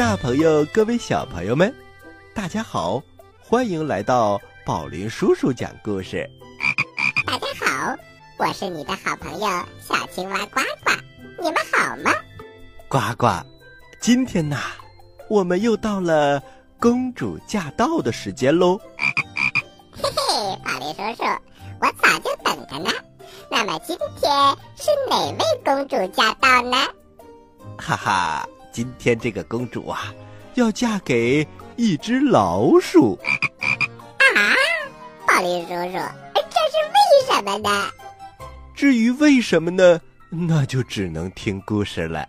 大朋友，各位小朋友们，大家好，欢迎来到宝林叔叔讲故事。大家好，我是你的好朋友小青蛙呱呱，你们好吗？呱呱，今天呐，我们又到了公主驾到的时间喽。嘿嘿，宝林叔叔，我早就等着呢。那么今天是哪位公主驾到呢？哈哈，今天这个公主啊，要嫁给一只老鼠。啊，宝林叔叔，这是为什么呢？至于为什么呢，那就只能听故事了。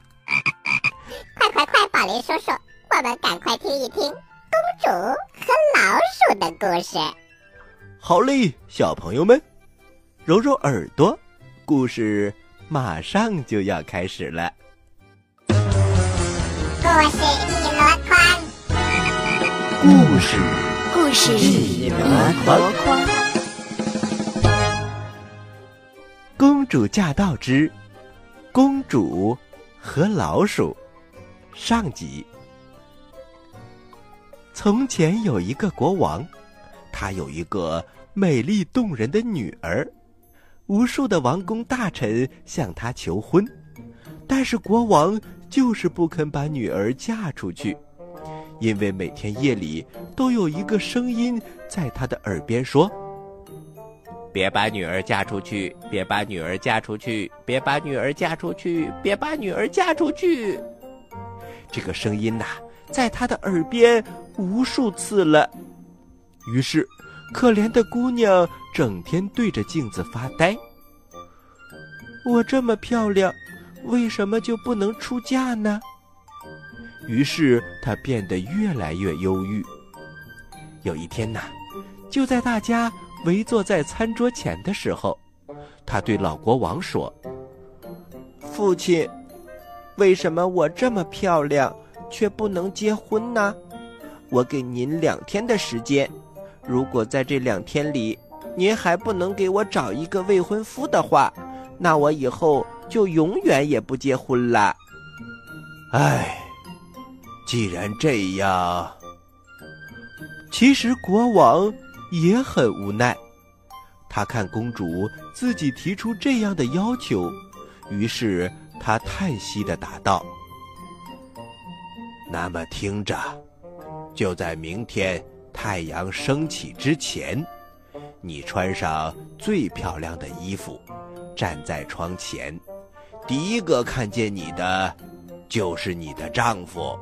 快快快，宝林叔叔，我们赶快听一听公主和老鼠的故事。好嘞，小朋友们，揉揉耳朵，故事马上就要开始了。故事一箩筐，故事故事一箩筐。公主驾到之公主和老鼠上集。从前有一个国王，他有一个美丽动人的女儿，无数的王公大臣向他求婚，但是国王就是不肯把女儿嫁出去，因为每天夜里都有一个声音在他的耳边说。别把女儿嫁出去！别把女儿嫁出去！别把女儿嫁出去！别把女儿嫁出去！这个声音呐、在他的耳边无数次了。于是，可怜的姑娘整天对着镜子发呆。我这么漂亮，为什么就不能出嫁呢？于是她变得越来越忧郁。有一天呐、就在大家围坐在餐桌前的时候，他对老国王说：“父亲，为什么我这么漂亮却不能结婚呢？我给您两天的时间，如果在这两天里您还不能给我找一个未婚夫的话，那我以后就永远也不结婚了。”唉，既然这样，其实国王。也很无奈，他看公主自己提出这样的要求，于是他叹息的答道：“那么听着，就在明天太阳升起之前，你穿上最漂亮的衣服，站在窗前，第一个看见你的，就是你的丈夫。”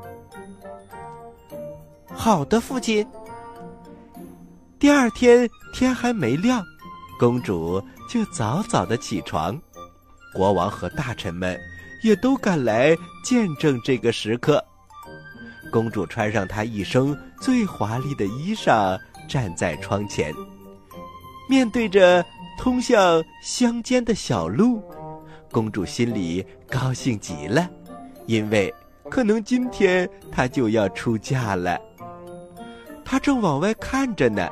好的，父亲。第二天天还没亮，公主就早早的起床，国王和大臣们也都赶来见证这个时刻。公主穿上她一生最华丽的衣裳，站在窗前，面对着通向乡间的小路，公主心里高兴极了，因为可能今天她就要出嫁了。她正往外看着呢。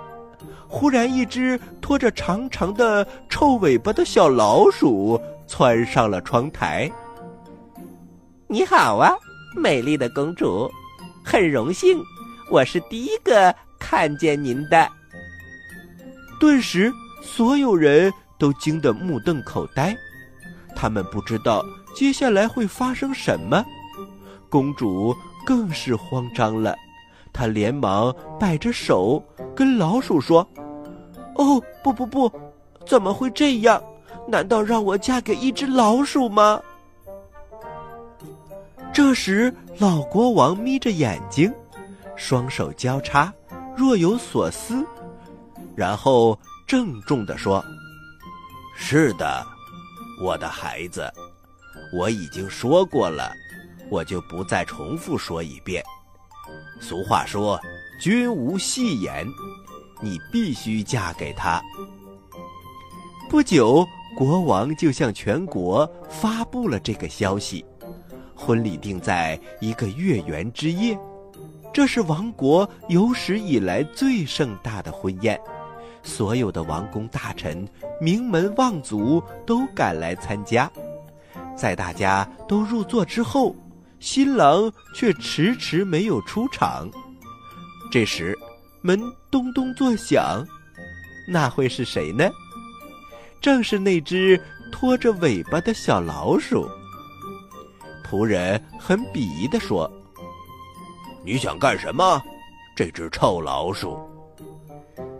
忽然，一只拖着长长的臭尾巴的小老鼠窜上了窗台。你好啊，美丽的公主，很荣幸，我是第一个看见您的。顿时，所有人都惊得目瞪口呆，他们不知道接下来会发生什么。公主更是慌张了。她连忙摆着手跟老鼠说：“哦，不不不，怎么会这样？难道让我嫁给一只老鼠吗？”这时，老国王眯着眼睛，双手交叉，若有所思，然后郑重地说：“是的，我的孩子，我已经说过了，我就不再重复说一遍。”俗话说：“君无戏言。”你必须嫁给他。不久，国王就向全国发布了这个消息，婚礼定在一个月圆之夜。这是王国有史以来最盛大的婚宴，所有的王公大臣、名门望族都赶来参加。在大家都入座之后，新郎却迟迟没有出场。这时，门咚咚作响，那会是谁呢？正是那只拖着尾巴的小老鼠。仆人很鄙夷地说：“你想干什么，这只臭老鼠？”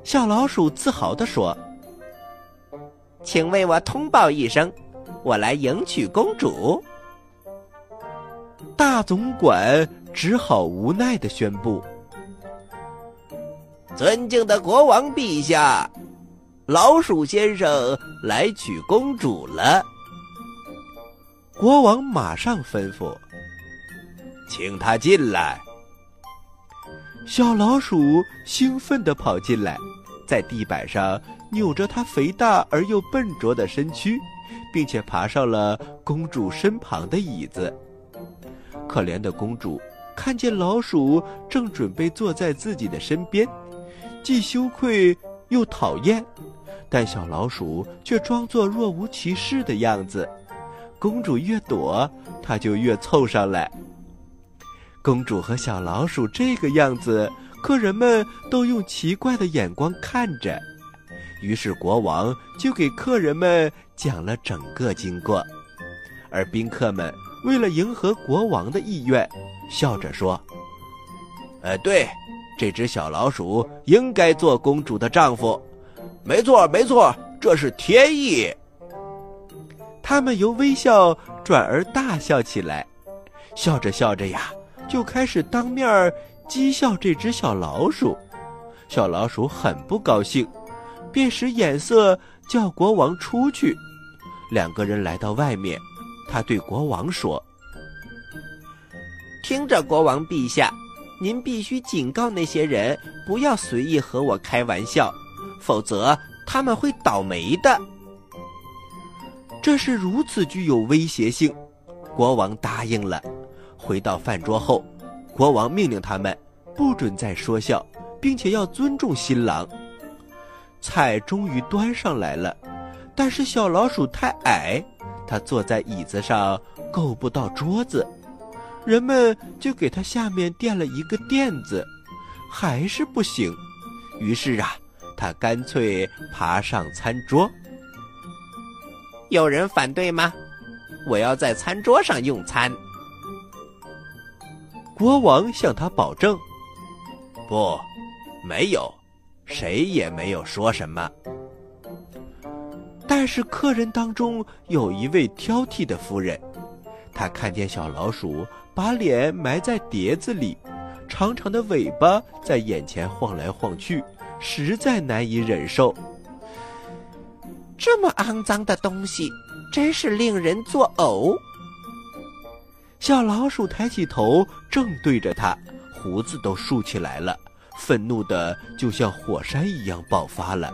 小老鼠自豪地说：“请为我通报一声，我来迎娶公主。”大总管只好无奈的宣布：“尊敬的国王陛下，老鼠先生来娶公主了。”国王马上吩咐：“请他进来。”小老鼠兴奋地跑进来，在地板上扭着它肥大而又笨拙的身躯，并且爬上了公主身旁的椅子。可怜的公主看见老鼠正准备坐在自己的身边，既羞愧又讨厌，但小老鼠却装作若无其事的样子。公主越躲，它就越凑上来。公主和小老鼠这个样子，客人们都用奇怪的眼光看着。于是国王就给客人们讲了整个经过，而宾客们。为了迎合国王的意愿，笑着说：“呃，对，这只小老鼠应该做公主的丈夫。没错，没错，这是天意。”他们由微笑转而大笑起来，笑着笑着呀，就开始当面讥笑这只小老鼠。小老鼠很不高兴，便使眼色叫国王出去。两个人来到外面。他对国王说：“听着，国王陛下，您必须警告那些人不要随意和我开玩笑，否则他们会倒霉的。”这是如此具有威胁性，国王答应了。回到饭桌后，国王命令他们不准再说笑，并且要尊重新郎。菜终于端上来了，但是小老鼠太矮。他坐在椅子上够不到桌子，人们就给他下面垫了一个垫子，还是不行。于是啊，他干脆爬上餐桌。有人反对吗？我要在餐桌上用餐。国王向他保证：“不，没有，谁也没有说什么。”但是客人当中有一位挑剔的夫人，她看见小老鼠把脸埋在碟子里，长长的尾巴在眼前晃来晃去，实在难以忍受。这么肮脏的东西，真是令人作呕。小老鼠抬起头，正对着他，胡子都竖起来了，愤怒的就像火山一样爆发了。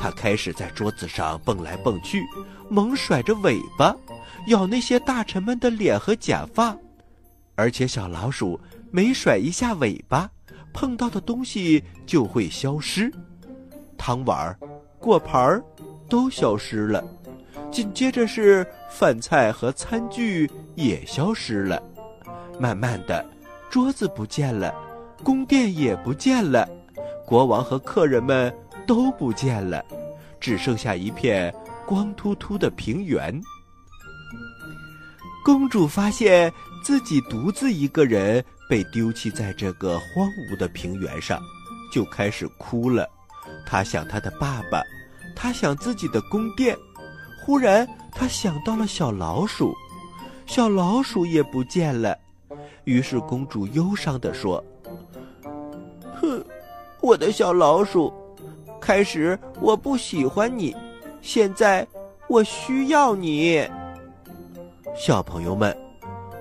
他开始在桌子上蹦来蹦去，猛甩着尾巴，咬那些大臣们的脸和假发。而且小老鼠每甩一下尾巴，碰到的东西就会消失，汤碗、果盘都消失了。紧接着是饭菜和餐具也消失了。慢慢的，桌子不见了，宫殿也不见了，国王和客人们。都不见了，只剩下一片光秃秃的平原。公主发现自己独自一个人被丢弃在这个荒芜的平原上，就开始哭了。她想她的爸爸，她想自己的宫殿。忽然，她想到了小老鼠，小老鼠也不见了。于是，公主忧伤地说：“哼，我的小老鼠。”开始我不喜欢你，现在我需要你。小朋友们，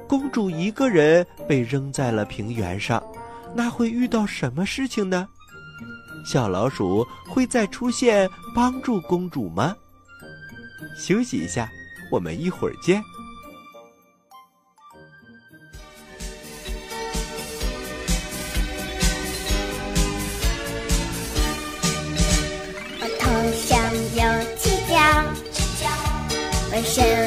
公主一个人被扔在了平原上，那会遇到什么事情呢？小老鼠会再出现帮助公主吗？休息一下，我们一会儿见。我头上有七角，七角纹身。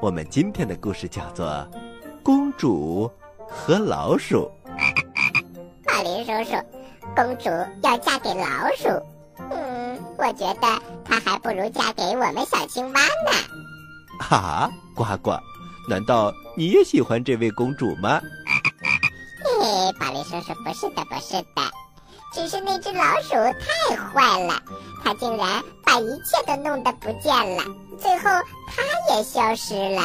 我们今天的故事叫做《公主和老鼠》。宝林叔叔，公主要嫁给老鼠，嗯，我觉得她还不如嫁给我们小青蛙呢。哈，呱呱，难道你也喜欢这位公主吗？嘿嘿，宝林叔叔，不是的，不是的，只是那只老鼠太坏了，它竟然把一切都弄得不见了，最后它也消失了。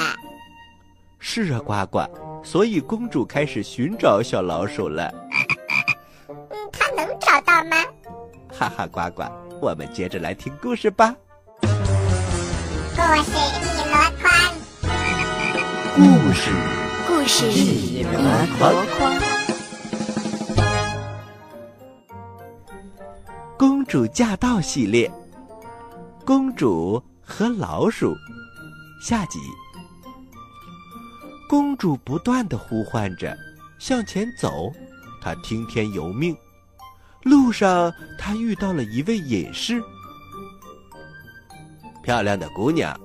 是啊，呱呱，所以公主开始寻找小老鼠了。嗯，它能找到吗？哈哈，呱呱，我们接着来听故事吧。故事一箩筐，故事故事一箩筐。公主驾到系列，公主和老鼠，下集。公主不断的呼唤着，向前走。她听天由命。路上，她遇到了一位隐士。漂亮的姑娘，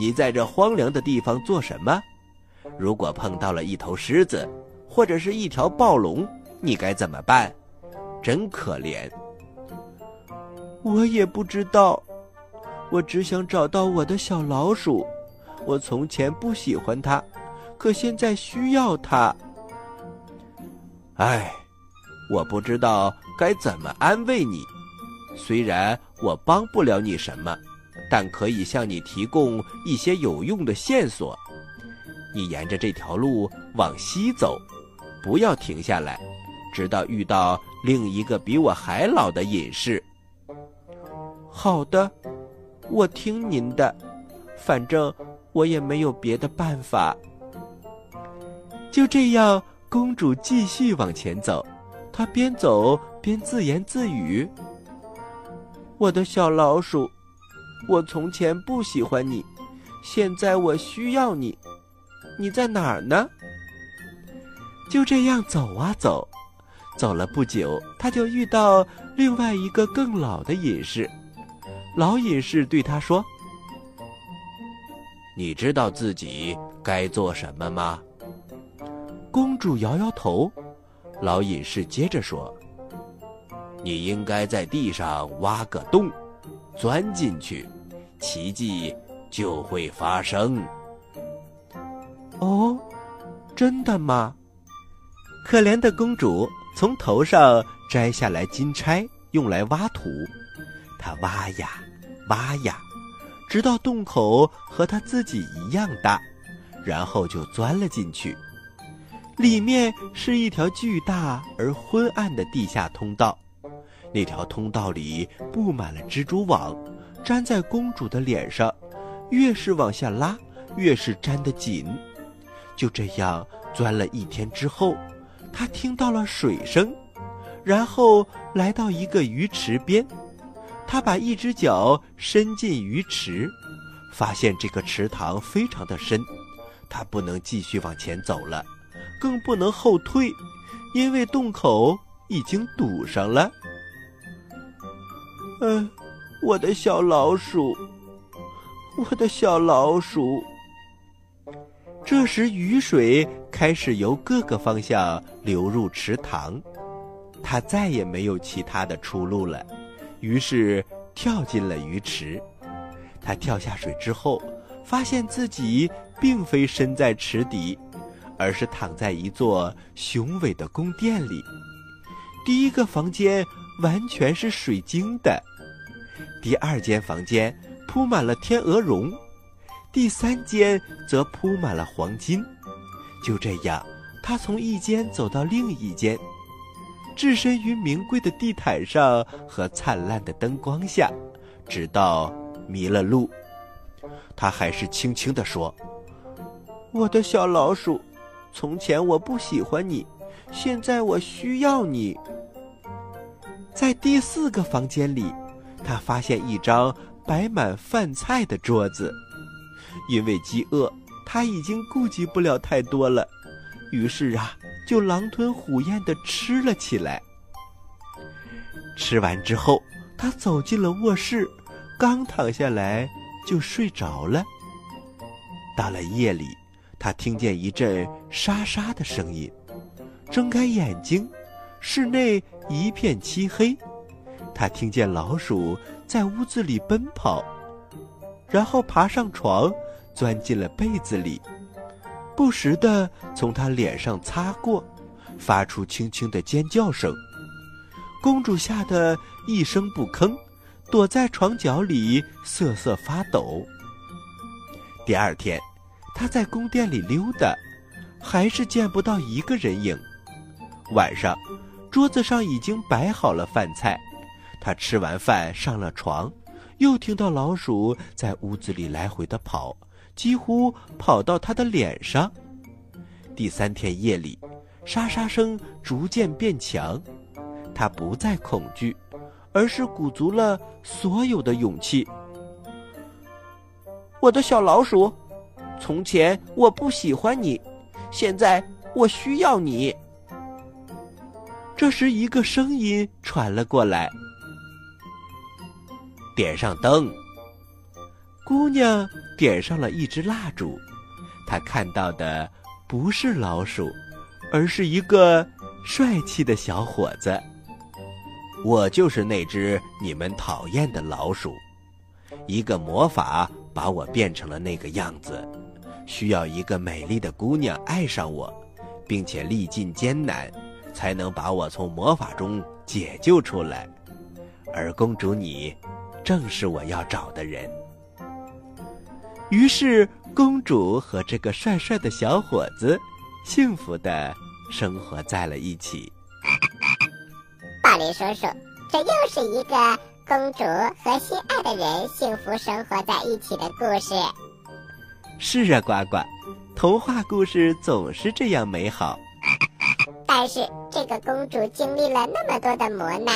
你在这荒凉的地方做什么？如果碰到了一头狮子，或者是一条暴龙，你该怎么办？真可怜。我也不知道，我只想找到我的小老鼠。我从前不喜欢它，可现在需要它。唉，我不知道该怎么安慰你。虽然我帮不了你什么。但可以向你提供一些有用的线索。你沿着这条路往西走，不要停下来，直到遇到另一个比我还老的隐士。好的，我听您的。反正我也没有别的办法。就这样，公主继续往前走。她边走边自言自语：“我的小老鼠。”我从前不喜欢你，现在我需要你。你在哪儿呢？就这样走啊走，走了不久，他就遇到另外一个更老的隐士。老隐士对他说：“你知道自己该做什么吗？”公主摇摇头。老隐士接着说：“你应该在地上挖个洞。”钻进去，奇迹就会发生。哦，真的吗？可怜的公主从头上摘下来金钗，用来挖土。他挖呀挖呀，直到洞口和他自己一样大，然后就钻了进去。里面是一条巨大而昏暗的地下通道。那条通道里布满了蜘蛛网，粘在公主的脸上，越是往下拉，越是粘得紧。就这样钻了一天之后，她听到了水声，然后来到一个鱼池边，他把一只脚伸进鱼池，发现这个池塘非常的深，他不能继续往前走了，更不能后退，因为洞口已经堵上了。嗯，我的小老鼠，我的小老鼠。这时，雨水开始由各个方向流入池塘，他再也没有其他的出路了，于是跳进了鱼池。他跳下水之后，发现自己并非身在池底，而是躺在一座雄伟的宫殿里。第一个房间完全是水晶的。第二间房间铺满了天鹅绒，第三间则铺满了黄金。就这样，他从一间走到另一间，置身于名贵的地毯上和灿烂的灯光下，直到迷了路。他还是轻轻地说：“我的小老鼠，从前我不喜欢你，现在我需要你。”在第四个房间里。他发现一张摆满饭菜的桌子，因为饥饿，他已经顾及不了太多了，于是啊，就狼吞虎咽地吃了起来。吃完之后，他走进了卧室，刚躺下来就睡着了。到了夜里，他听见一阵沙沙的声音，睁开眼睛，室内一片漆黑。他听见老鼠在屋子里奔跑，然后爬上床，钻进了被子里，不时地从他脸上擦过，发出轻轻的尖叫声。公主吓得一声不吭，躲在床角里瑟瑟发抖。第二天，她在宫殿里溜达，还是见不到一个人影。晚上，桌子上已经摆好了饭菜。他吃完饭上了床，又听到老鼠在屋子里来回的跑，几乎跑到他的脸上。第三天夜里，沙沙声逐渐变强，他不再恐惧，而是鼓足了所有的勇气。我的小老鼠，从前我不喜欢你，现在我需要你。”这时，一个声音传了过来：“点上灯。”姑娘点上了一支蜡烛，她看到的不是老鼠，而是一个帅气的小伙子。我就是那只你们讨厌的老鼠，一个魔法把我变成了那个样子，需要一个美丽的姑娘爱上我，并且历尽艰难。才能把我从魔法中解救出来，而公主你，正是我要找的人。于是，公主和这个帅帅的小伙子，幸福的生活在了一起。宝林叔叔，这又是一个公主和心爱的人幸福生活在一起的故事。是啊，呱呱，童话故事总是这样美好。但是这个公主经历了那么多的磨难，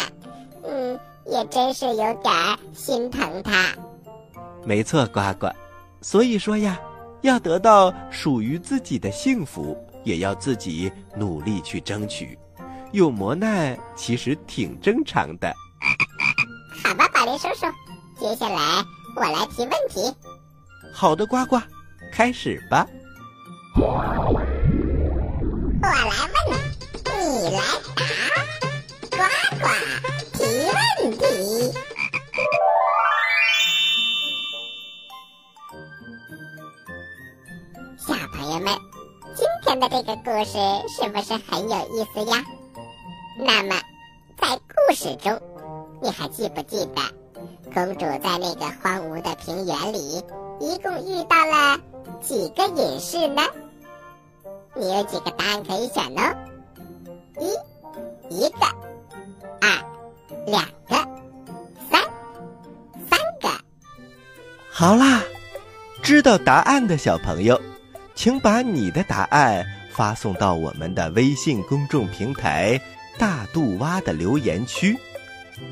嗯，也真是有点心疼她。没错，呱呱。所以说呀，要得到属于自己的幸福，也要自己努力去争取。有磨难其实挺正常的。好吧，宝林叔叔，接下来我来提问题。好的，呱呱，开始吧。我来问。你来答，呱呱提问题。人们，今天的这个故事是不是很有意思呀？那么，在故事中，你还记不记得，公主在那个荒芜的平原里，一共遇到了几个隐士呢？你有几个答案可以选呢？一，一个，二，两个，三，三个。好啦，知道答案的小朋友，请把你的答案发送到我们的微信公众平台“大肚蛙”的留言区。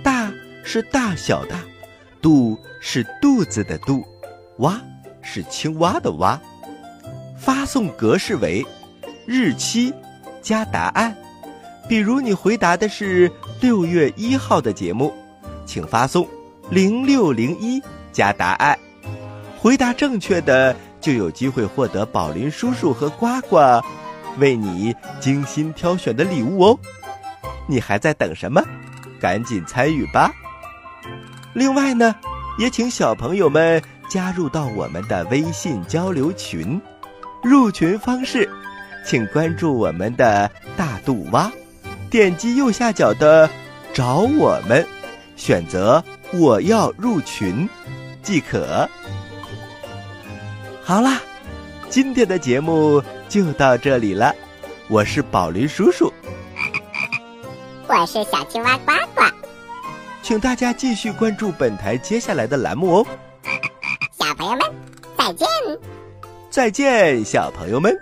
大是大小的，肚是肚子的肚，蛙是青蛙的蛙。发送格式为日期加答案。比如你回答的是六月一号的节目，请发送零六零一加答案。回答正确的就有机会获得宝林叔叔和呱呱为你精心挑选的礼物哦。你还在等什么？赶紧参与吧！另外呢，也请小朋友们加入到我们的微信交流群。入群方式，请关注我们的大肚蛙。点击右下角的“找我们”，选择“我要入群”即可。好啦，今天的节目就到这里了。我是宝驴叔叔，我是小青蛙呱呱，请大家继续关注本台接下来的栏目哦。小朋友们，再见！再见，小朋友们。